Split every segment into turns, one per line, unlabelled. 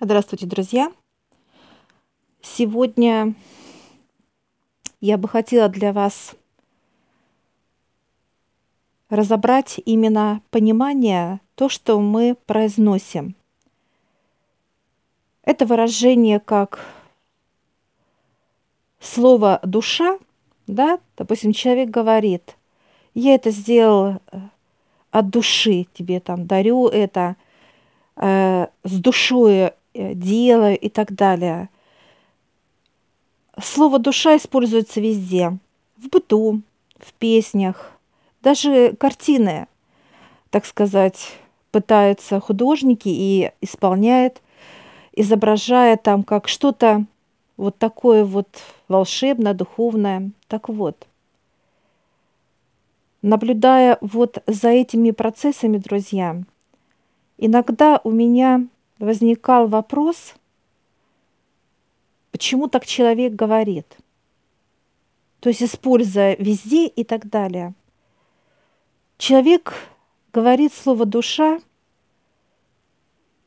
Здравствуйте, друзья! Сегодня я бы хотела для вас разобрать именно понимание, то, что мы произносим. Это выражение как слово «душа», да, допустим, человек говорит, я это сделал э, от души, тебе там дарю это, э, с душой делаю и так далее. Слово «душа» используется везде. В быту, в песнях, даже картины, так сказать, пытаются художники и исполняют, изображая там как что-то вот такое вот волшебное, духовное. Так вот, наблюдая вот за этими процессами, друзья, иногда у меня возникал вопрос, почему так человек говорит. То есть используя везде и так далее. Человек говорит слово «душа»,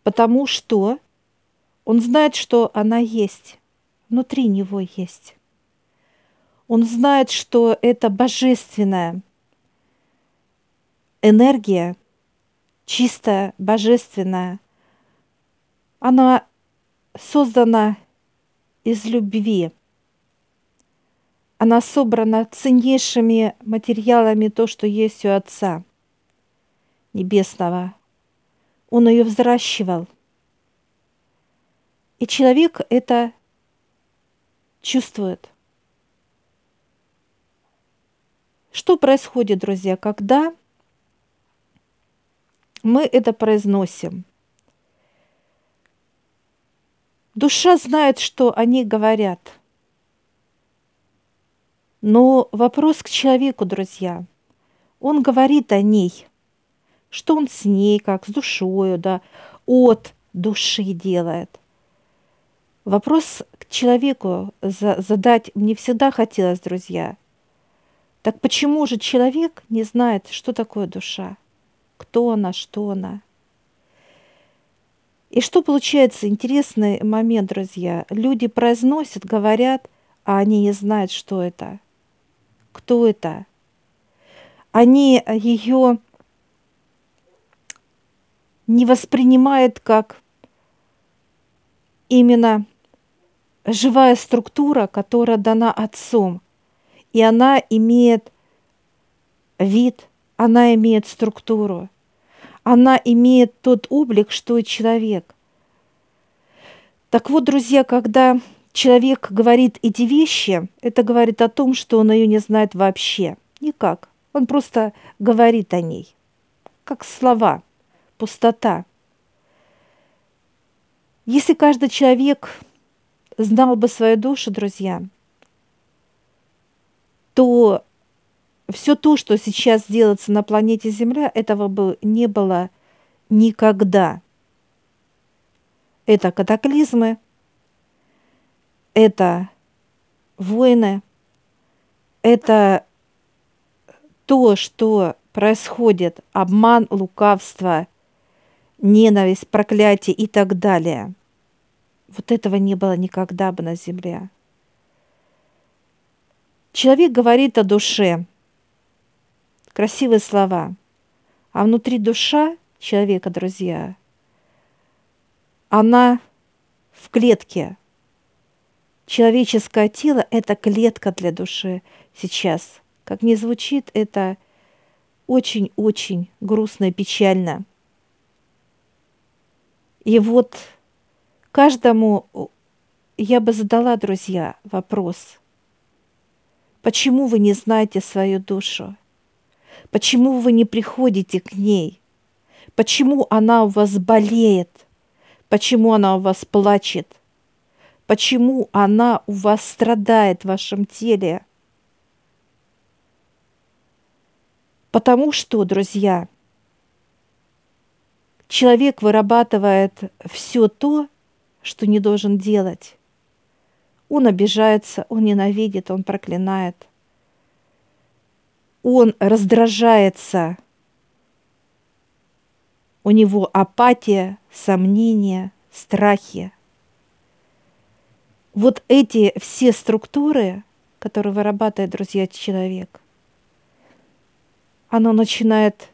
потому что он знает, что она есть внутри него есть. Он знает, что это божественная энергия, чистая, божественная. Она создана из любви. Она собрана ценнейшими материалами то, что есть у Отца Небесного. Он ее взращивал. И человек это чувствует. Что происходит, друзья, когда мы это произносим? Душа знает, что они говорят. Но вопрос к человеку, друзья. Он говорит о ней. Что он с ней, как с душою, да, от души делает. Вопрос к человеку задать мне всегда хотелось, друзья. Так почему же человек не знает, что такое душа? Кто она, что она? И что получается интересный момент, друзья. Люди произносят, говорят, а они не знают, что это. Кто это? Они ее не воспринимают как именно живая структура, которая дана Отцом. И она имеет вид, она имеет структуру, она имеет тот облик, что и человек. Так вот, друзья, когда человек говорит эти вещи, это говорит о том, что он ее не знает вообще. Никак. Он просто говорит о ней. Как слова, пустота. Если каждый человек знал бы свою душу, друзья, то все то, что сейчас делается на планете Земля, этого бы не было никогда. Это катаклизмы, это войны, это то, что происходит, обман, лукавство, ненависть, проклятие и так далее – вот этого не было никогда бы на земле. Человек говорит о душе. Красивые слова. А внутри душа человека, друзья, она в клетке. Человеческое тело – это клетка для души сейчас. Как ни звучит, это очень-очень грустно и печально. И вот Каждому я бы задала, друзья, вопрос. Почему вы не знаете свою душу? Почему вы не приходите к ней? Почему она у вас болеет? Почему она у вас плачет? Почему она у вас страдает в вашем теле? Потому что, друзья, человек вырабатывает все то, что не должен делать. Он обижается, он ненавидит, он проклинает. Он раздражается. У него апатия, сомнения, страхи. Вот эти все структуры, которые вырабатывает, друзья, человек, оно начинает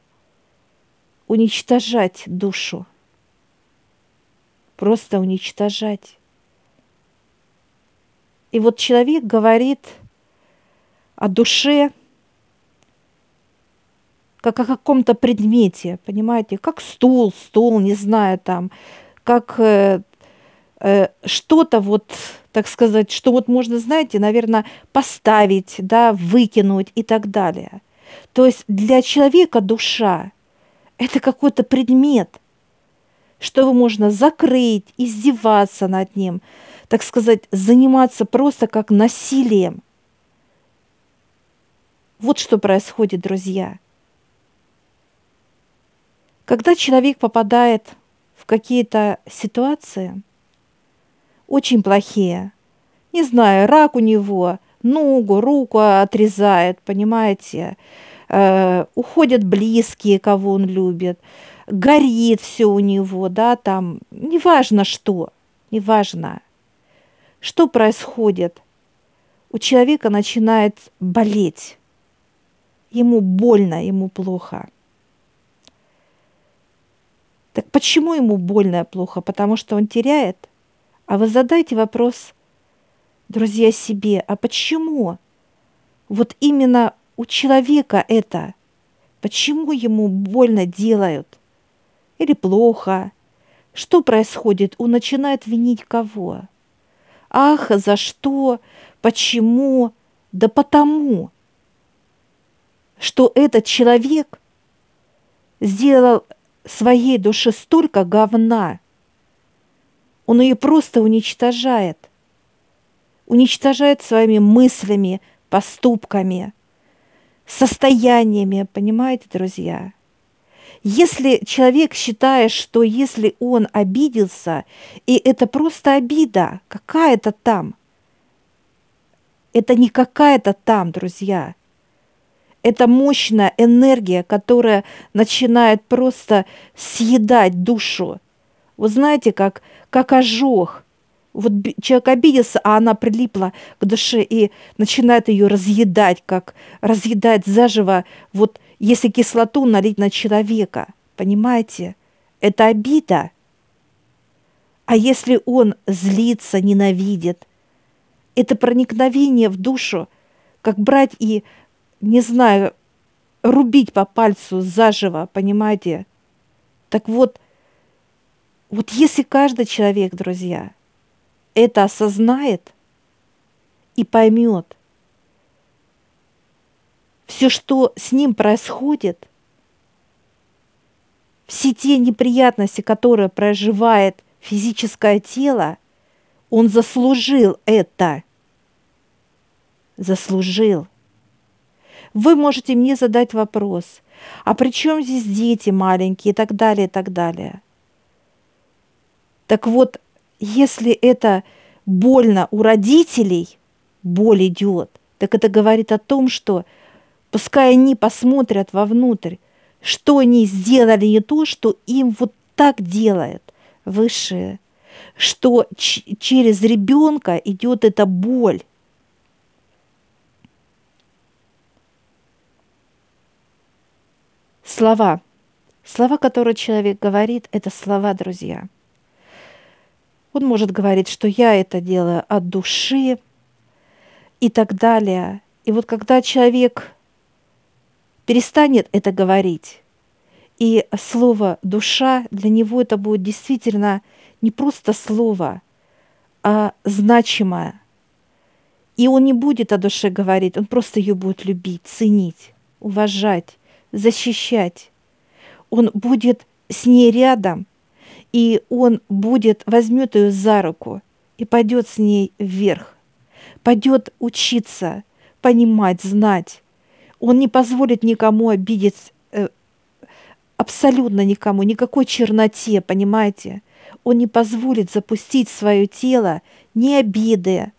уничтожать душу. Просто уничтожать. И вот человек говорит о душе, как о каком-то предмете, понимаете, как стул, стол, не знаю, там, как э, э, что-то вот, так сказать, что вот можно, знаете, наверное, поставить, да, выкинуть и так далее. То есть для человека душа – это какой-то предмет, что можно закрыть, издеваться над ним, так сказать, заниматься просто как насилием. Вот что происходит, друзья. Когда человек попадает в какие-то ситуации, очень плохие, не знаю, рак у него, ногу, руку отрезает, понимаете, э, уходят близкие, кого он любит, горит все у него, да, там, неважно что, неважно, что происходит, у человека начинает болеть, ему больно, ему плохо. Так почему ему больно и плохо? Потому что он теряет. А вы задайте вопрос, друзья, себе, а почему? Вот именно у человека это. Почему ему больно делают? Или плохо? Что происходит? Он начинает винить кого? Ах, за что? Почему? Да потому, что этот человек сделал своей душе столько говна. Он ее просто уничтожает. Уничтожает своими мыслями, поступками – состояниями, понимаете, друзья? Если человек считает, что если он обиделся, и это просто обида, какая-то там, это не какая-то там, друзья. Это мощная энергия, которая начинает просто съедать душу. Вы знаете, как, как ожог – вот человек обиделся, а она прилипла к душе и начинает ее разъедать, как разъедать заживо, вот если кислоту налить на человека, понимаете? Это обида. А если он злится, ненавидит, это проникновение в душу, как брать и, не знаю, рубить по пальцу заживо, понимаете? Так вот, вот если каждый человек, друзья – это осознает и поймет, все, что с ним происходит, все те неприятности, которые проживает физическое тело, он заслужил это. Заслужил. Вы можете мне задать вопрос, а при чем здесь дети маленькие и так далее, и так далее. Так вот, если это больно у родителей, боль идет, так это говорит о том, что пускай они посмотрят вовнутрь, что они сделали не то, что им вот так делает высшее, что через ребенка идет эта боль. Слова. Слова, которые человек говорит, это слова, друзья – он может говорить, что я это делаю от души и так далее. И вот когда человек перестанет это говорить, и слово «душа» для него это будет действительно не просто слово, а значимое. И он не будет о душе говорить, он просто ее будет любить, ценить, уважать, защищать. Он будет с ней рядом – и он будет, возьмет ее за руку и пойдет с ней вверх, пойдет учиться, понимать, знать. Он не позволит никому обидеть, э, абсолютно никому, никакой черноте, понимаете? Он не позволит запустить свое тело ни обиды,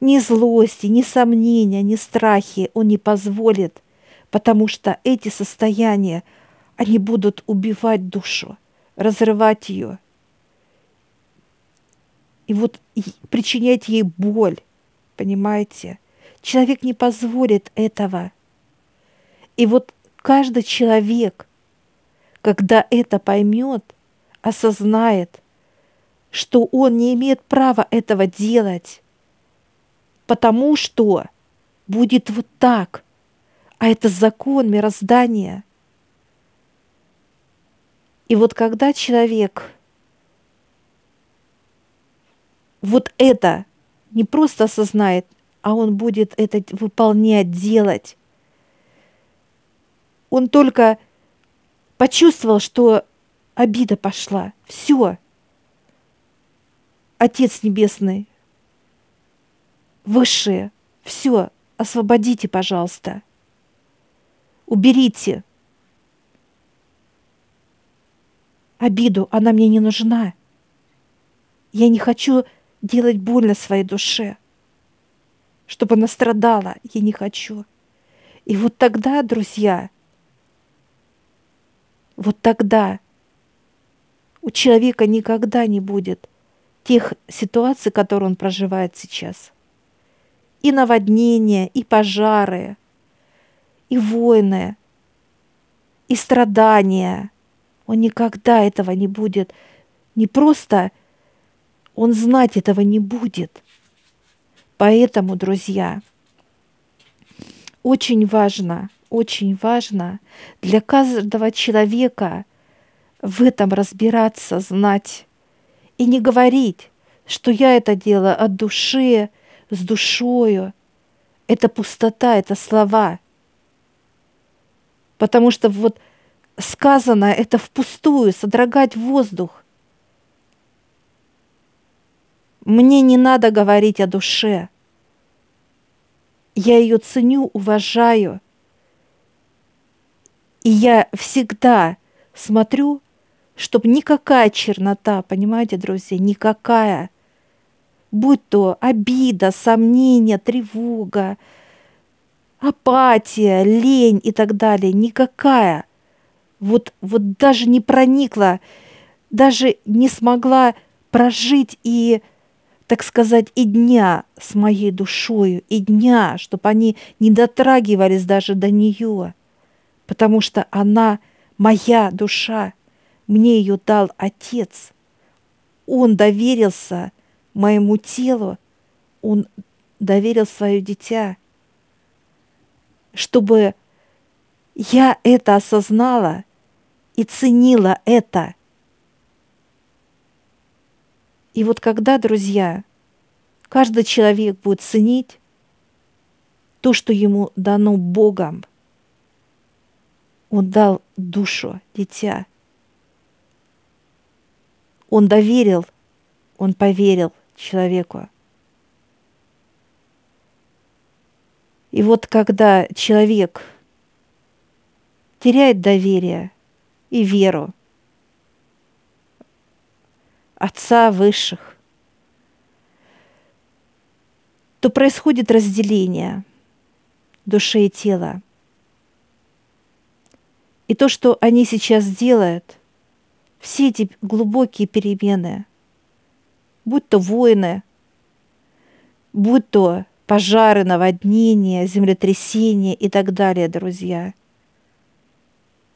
ни злости, ни сомнения, ни страхи. Он не позволит, потому что эти состояния, они будут убивать душу разрывать ее, и вот причинять ей боль, понимаете? Человек не позволит этого. И вот каждый человек, когда это поймет, осознает, что он не имеет права этого делать, потому что будет вот так, а это закон мироздания. И вот когда человек вот это не просто осознает, а он будет это выполнять, делать. Он только почувствовал, что обида пошла. Все. Отец Небесный, Высшее, все, освободите, пожалуйста. Уберите. Обиду, она мне не нужна. Я не хочу делать больно своей душе, чтобы она страдала. Я не хочу. И вот тогда, друзья, вот тогда у человека никогда не будет тех ситуаций, которые он проживает сейчас. И наводнения, и пожары, и войны, и страдания. Он никогда этого не будет. Не просто он знать этого не будет. Поэтому, друзья, очень важно, очень важно для каждого человека в этом разбираться, знать и не говорить, что я это делаю от души, с душою. Это пустота, это слова. Потому что вот сказано это впустую, содрогать воздух. Мне не надо говорить о душе. Я ее ценю, уважаю. И я всегда смотрю, чтобы никакая чернота, понимаете, друзья, никакая, будь то обида, сомнение, тревога, апатия, лень и так далее, никакая, вот, вот даже не проникла, даже не смогла прожить и так сказать, и дня с моей душою, и дня, чтобы они не дотрагивались даже до нее, потому что она моя душа, мне ее дал Отец. Он доверился моему телу, он доверил свое дитя, чтобы я это осознала и ценила это – и вот когда, друзья, каждый человек будет ценить то, что ему дано Богом, он дал душу, дитя. Он доверил, он поверил человеку. И вот когда человек теряет доверие и веру, Отца высших, то происходит разделение души и тела. И то, что они сейчас делают, все эти глубокие перемены, будь то войны, будь то пожары, наводнения, землетрясения и так далее, друзья.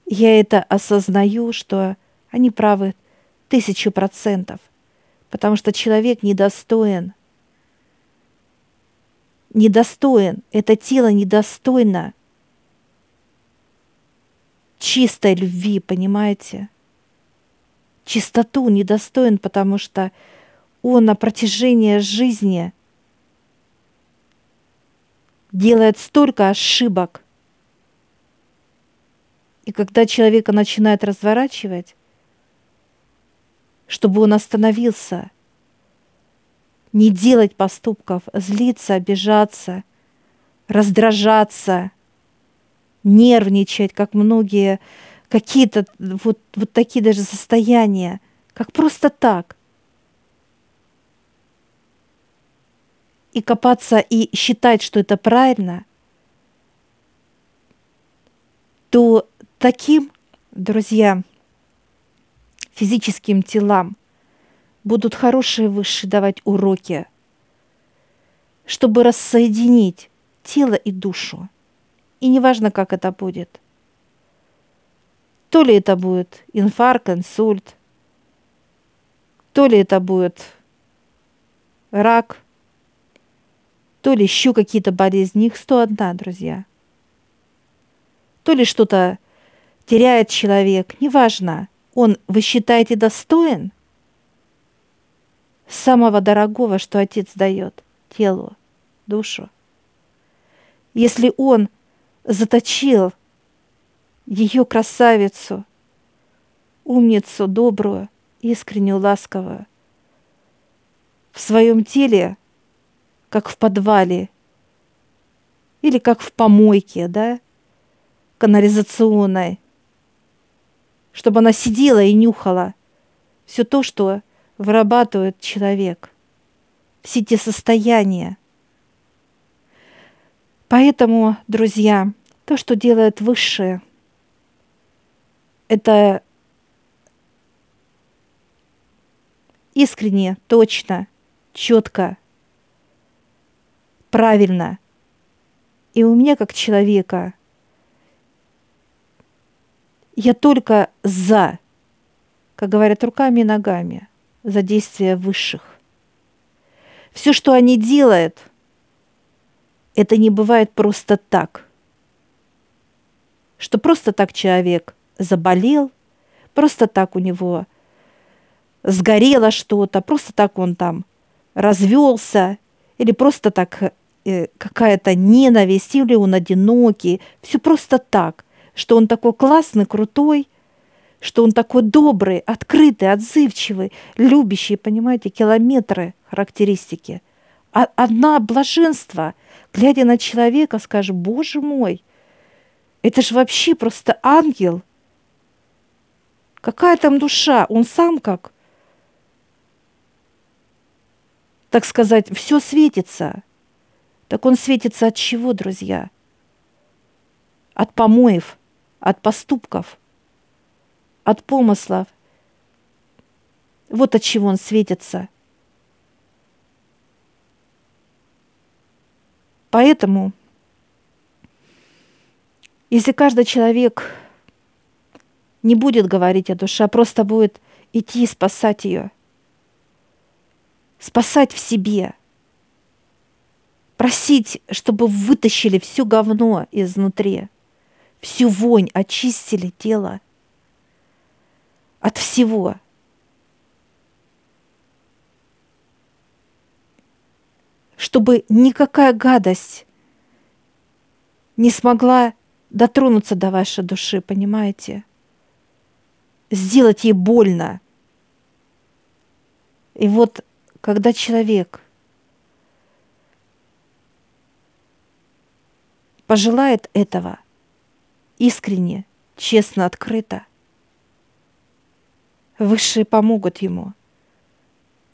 Я это осознаю, что они правы тысячу процентов, потому что человек недостоин. Недостоин, это тело недостойно чистой любви, понимаете? Чистоту недостоин, потому что он на протяжении жизни делает столько ошибок. И когда человека начинает разворачивать, чтобы он остановился, не делать поступков, злиться, обижаться, раздражаться, нервничать, как многие, какие-то вот, вот такие даже состояния, как просто так. И копаться и считать, что это правильно, то таким, друзья, физическим телам будут хорошие высшие давать уроки, чтобы рассоединить тело и душу. И неважно, как это будет. То ли это будет инфаркт, инсульт, то ли это будет рак, то ли еще какие-то болезни. Их 101, друзья. То ли что-то теряет человек, неважно. Он, вы считаете, достоин самого дорогого, что Отец дает телу, душу. Если он заточил ее красавицу, умницу, добрую, искреннюю, ласковую, в своем теле, как в подвале или как в помойке, да, канализационной, чтобы она сидела и нюхала все то, что вырабатывает человек, все те состояния. Поэтому, друзья, то, что делает высшее, это искренне, точно, четко, правильно. И у меня как человека я только за, как говорят, руками и ногами, за действия высших. Все, что они делают, это не бывает просто так. Что просто так человек заболел, просто так у него сгорело что-то, просто так он там развелся, или просто так какая-то ненависть, или он одинокий, все просто так, что он такой классный, крутой, что он такой добрый, открытый, отзывчивый, любящий, понимаете, километры характеристики. А одна блаженство, глядя на человека, скажешь, боже мой, это же вообще просто ангел. Какая там душа? Он сам как так сказать, все светится. Так он светится от чего, друзья? От помоев, от поступков, от помыслов. Вот от чего он светится. Поэтому, если каждый человек не будет говорить о душе, а просто будет идти и спасать ее – спасать в себе, просить, чтобы вытащили все говно изнутри, всю вонь очистили тело от всего. Чтобы никакая гадость не смогла дотронуться до вашей души, понимаете? Сделать ей больно. И вот когда человек пожелает этого искренне, честно, открыто, высшие помогут ему.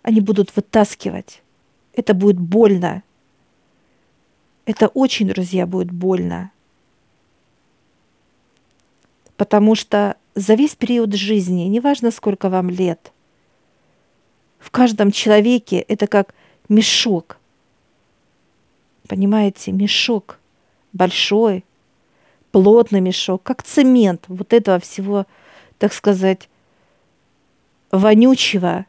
Они будут вытаскивать. Это будет больно. Это очень, друзья, будет больно. Потому что за весь период жизни, неважно сколько вам лет – в каждом человеке это как мешок. Понимаете, мешок большой, плотный мешок, как цемент вот этого всего, так сказать, вонючего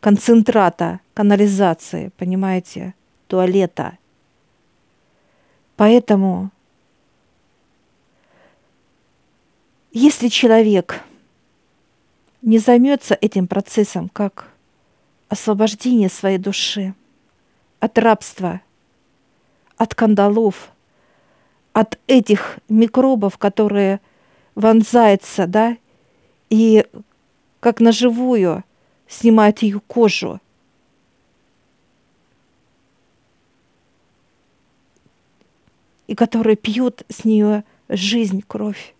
концентрата канализации, понимаете, туалета. Поэтому, если человек не займется этим процессом, как освобождение своей души от рабства, от кандалов, от этих микробов, которые вонзаются, да, и как на живую снимают ее кожу. И которые пьют с нее жизнь, кровь.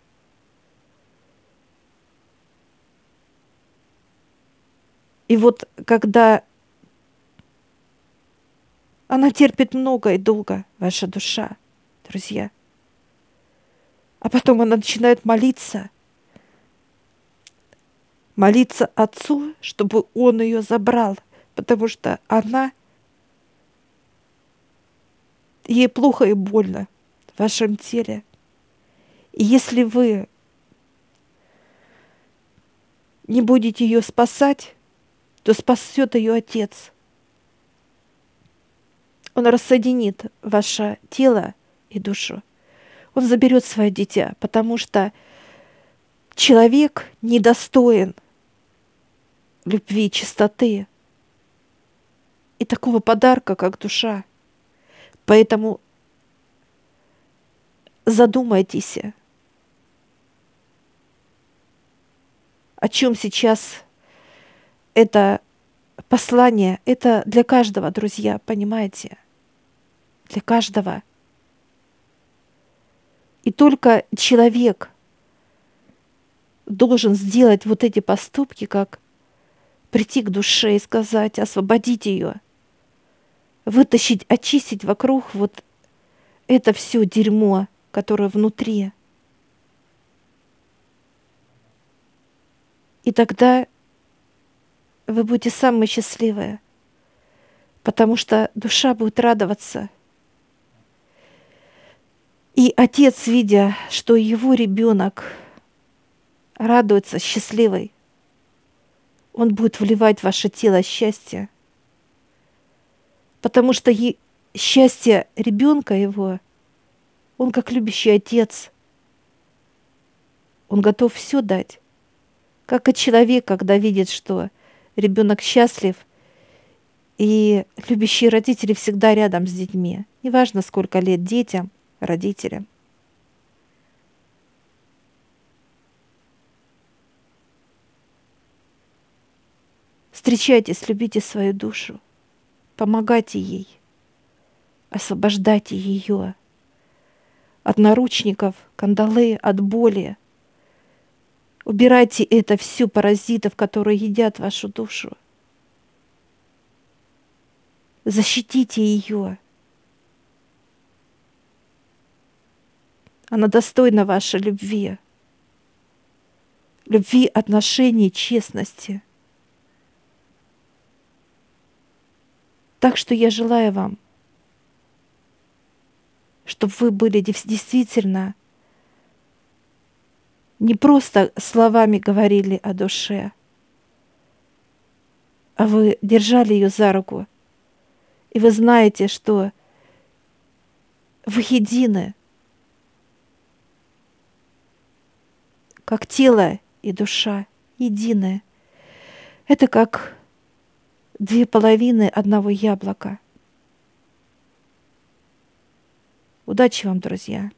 И вот когда она терпит много и долго, ваша душа, друзья, а потом она начинает молиться, молиться Отцу, чтобы Он ее забрал, потому что она ей плохо и больно в вашем теле. И если вы не будете ее спасать, то спасет ее Отец. Он рассоединит ваше тело и душу. Он заберет свое дитя, потому что человек недостоин любви, чистоты и такого подарка, как душа. Поэтому задумайтесь, о чем сейчас это послание. Это для каждого, друзья, понимаете? Для каждого. И только человек должен сделать вот эти поступки, как прийти к душе и сказать, освободить ее, вытащить, очистить вокруг вот это все дерьмо, которое внутри. И тогда вы будете самые счастливые, потому что душа будет радоваться. И отец, видя, что его ребенок радуется, счастливый, он будет вливать в ваше тело счастье. Потому что счастье ребенка его, он как любящий отец, он готов все дать. Как и человек, когда видит, что ребенок счастлив, и любящие родители всегда рядом с детьми. Неважно, сколько лет детям, родителям. Встречайтесь, любите свою душу, помогайте ей, освобождайте ее от наручников, кандалы, от боли. Убирайте это все паразитов, которые едят вашу душу. Защитите ее. Она достойна вашей любви. Любви, отношений, честности. Так что я желаю вам, чтобы вы были действительно не просто словами говорили о душе, а вы держали ее за руку, и вы знаете, что вы едины, как тело и душа единое. Это как две половины одного яблока. Удачи вам, друзья!